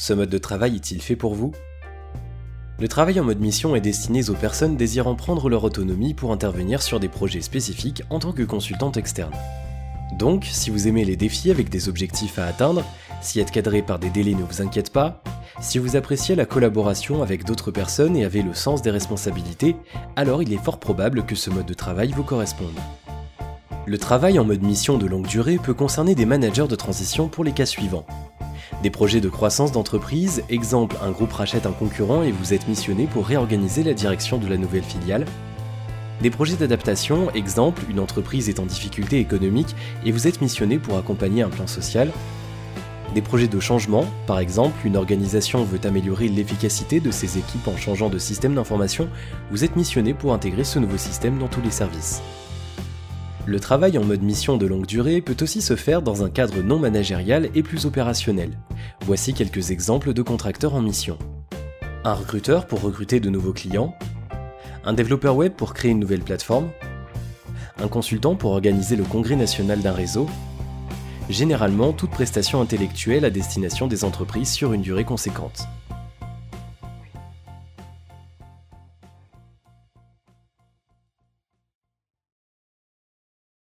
Ce mode de travail est-il fait pour vous? Le travail en mode mission est destiné aux personnes désirant prendre leur autonomie pour intervenir sur des projets spécifiques en tant que consultante externe. Donc, si vous aimez les défis avec des objectifs à atteindre, si être cadré par des délais ne vous inquiète pas, si vous appréciez la collaboration avec d'autres personnes et avez le sens des responsabilités, alors il est fort probable que ce mode de travail vous corresponde. Le travail en mode mission de longue durée peut concerner des managers de transition pour les cas suivants. Des projets de croissance d'entreprise, exemple un groupe rachète un concurrent et vous êtes missionné pour réorganiser la direction de la nouvelle filiale. Des projets d'adaptation, exemple une entreprise est en difficulté économique et vous êtes missionné pour accompagner un plan social. Des projets de changement, par exemple une organisation veut améliorer l'efficacité de ses équipes en changeant de système d'information, vous êtes missionné pour intégrer ce nouveau système dans tous les services. Le travail en mode mission de longue durée peut aussi se faire dans un cadre non managérial et plus opérationnel. Voici quelques exemples de contracteurs en mission. Un recruteur pour recruter de nouveaux clients, un développeur web pour créer une nouvelle plateforme, un consultant pour organiser le congrès national d'un réseau, généralement toute prestation intellectuelle à destination des entreprises sur une durée conséquente.